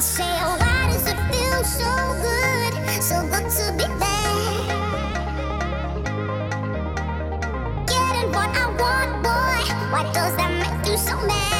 I oh, why does it feel so good, so good to be? Getting what I want, boy. Why does that make you so mad?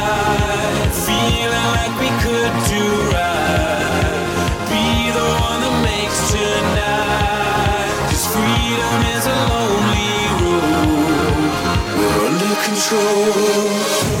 control.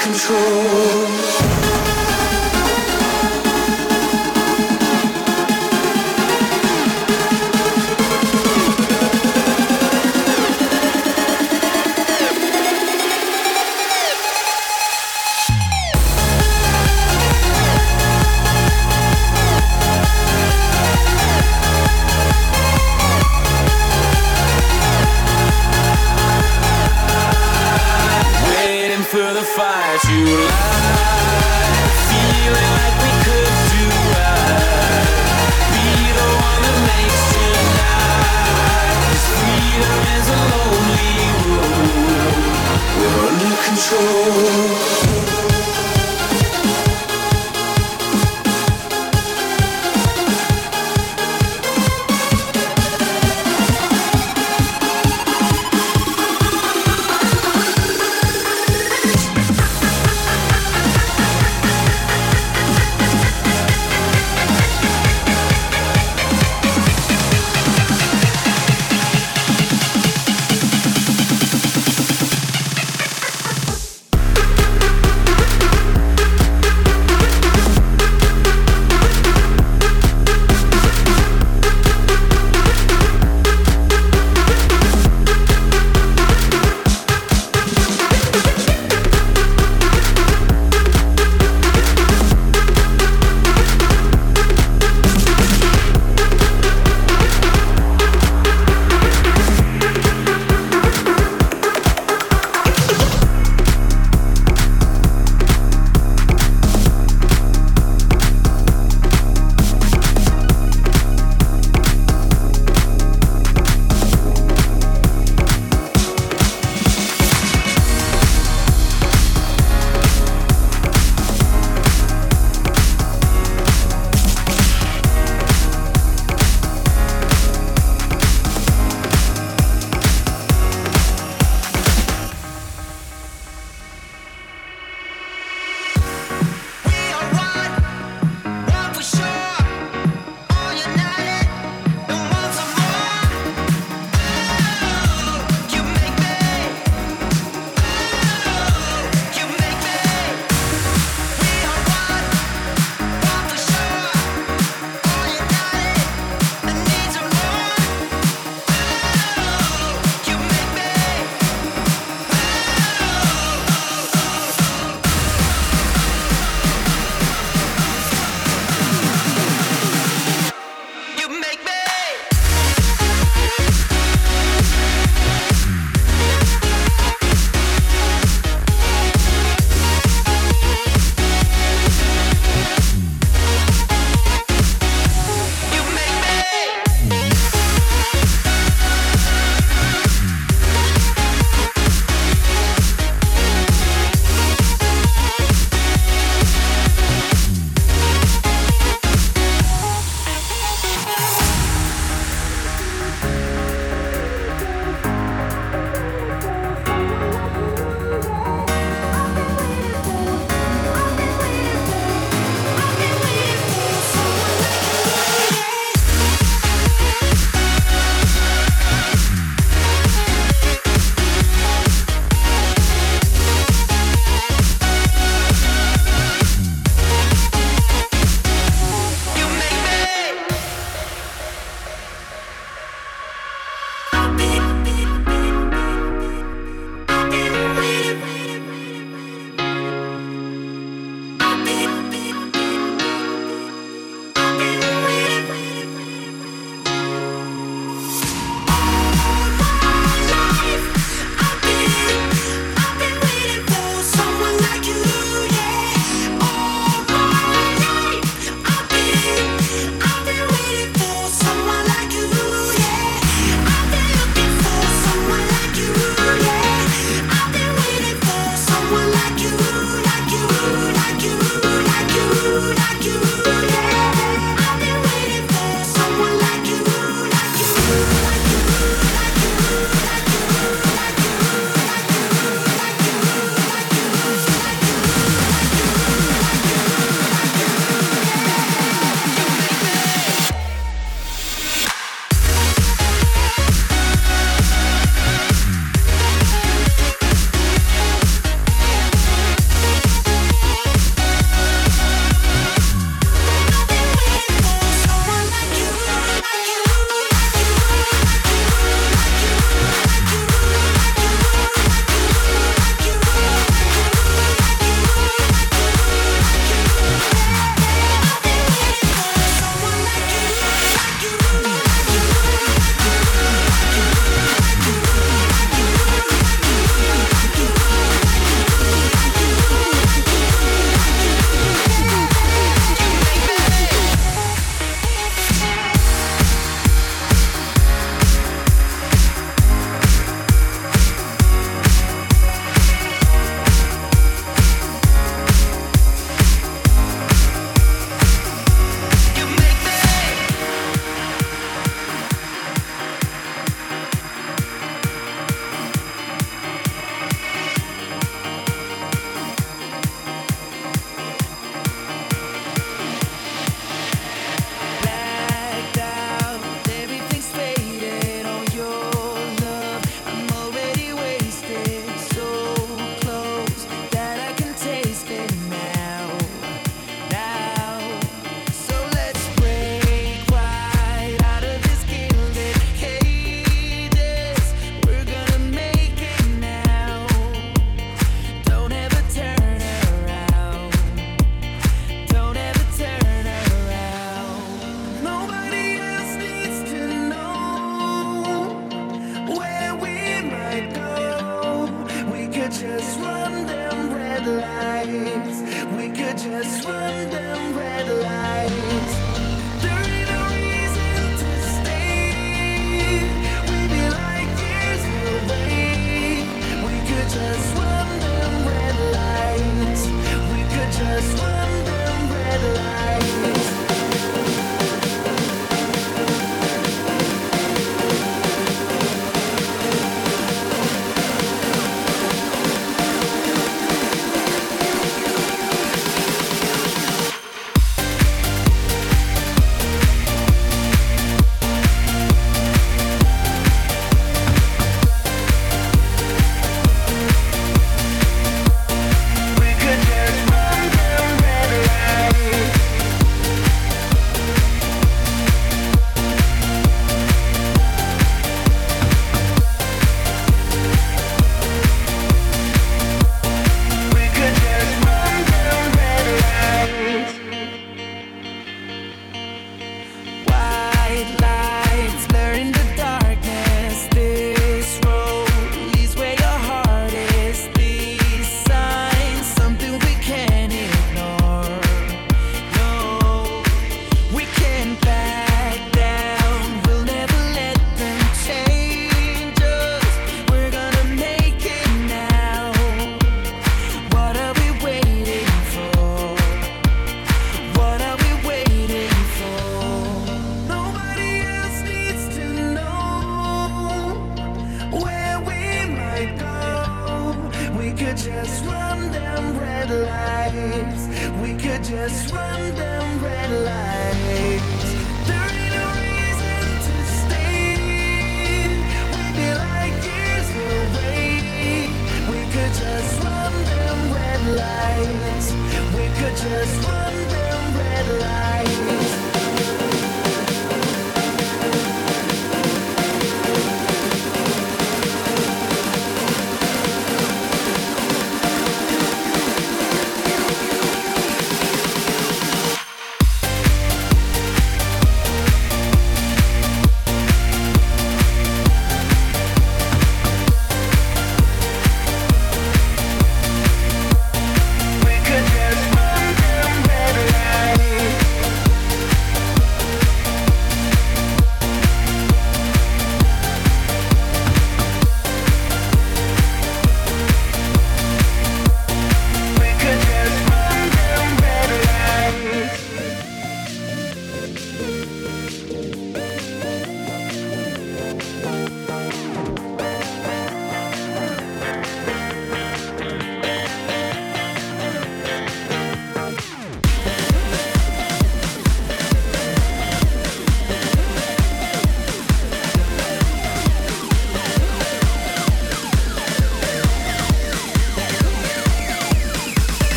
control. Into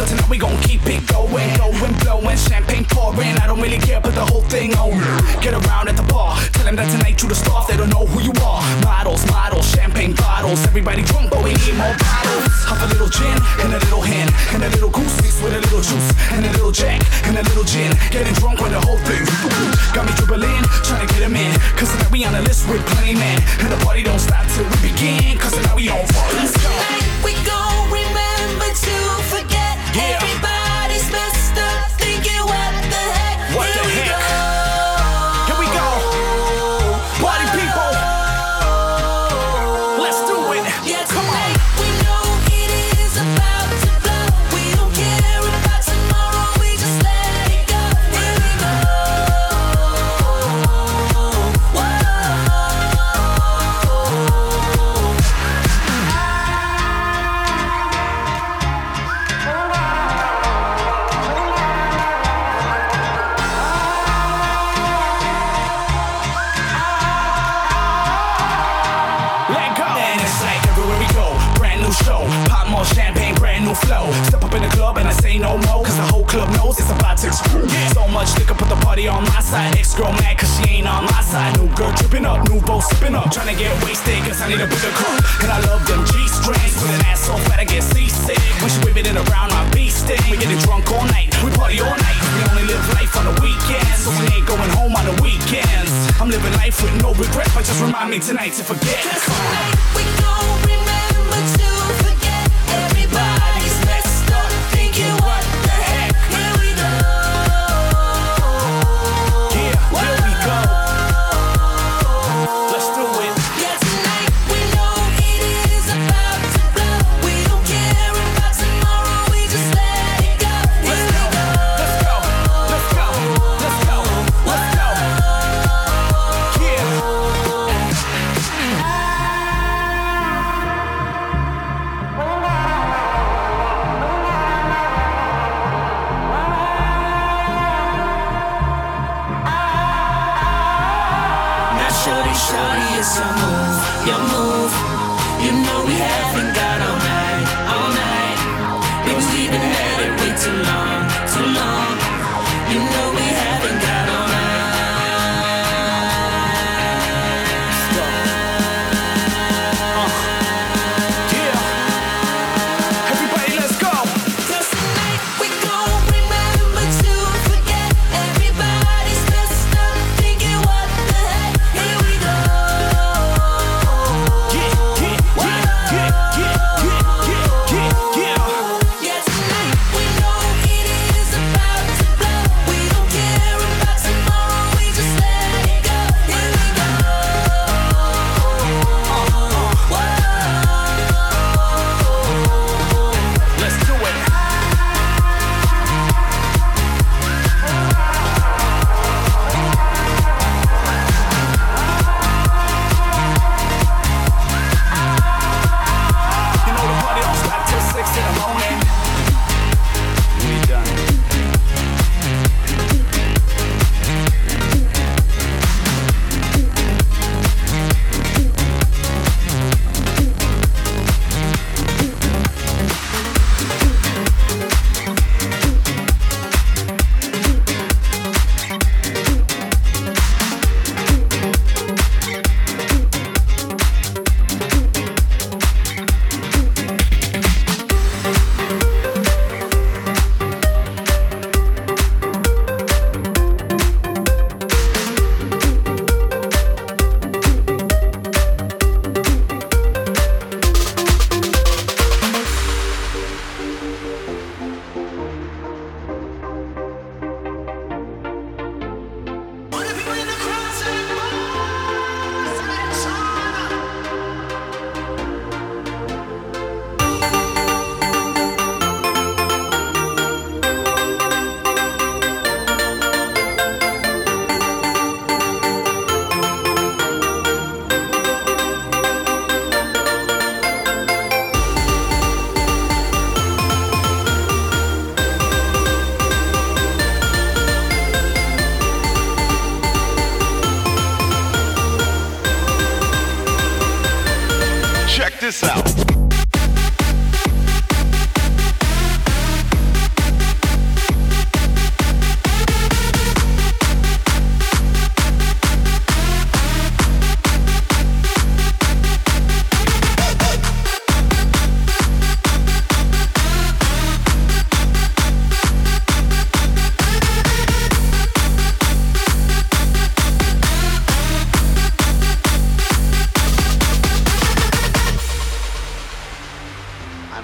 But tonight we gon' keep it going, going, blowing, champagne pouring. I don't really care, put the whole thing on. Get around at the bar, tell them that tonight you the star. They don't know who you are. Models, models, champagne bottles. Everybody drunk, but we need more bottles. Have a little gin and a little hen and a little goose mixed with a little juice and a little jack and a little gin. Getting drunk with the whole thing. Got me dribbling, trying to get him in. Cause tonight we on the list with plenty men. And the party don't stop till we begin. Cause tonight we on fire. Let's go. It's about. So much liquor, put the party on my side. Ex girl mad cause she ain't on my side. New girl tripping up, new bow sipping up. Trying to get wasted cause I need a bigger cup. And I love them G strings. With an ass so fat I get seasick. When she waving it around my beat stick. We getting drunk all night, we party all night. We only live life on the weekends. So we ain't going home on the weekends. I'm living life with no regret, but just remind me tonight to forget.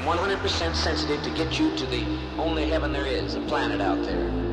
100% sensitive to get you to the only heaven there is, a planet out there.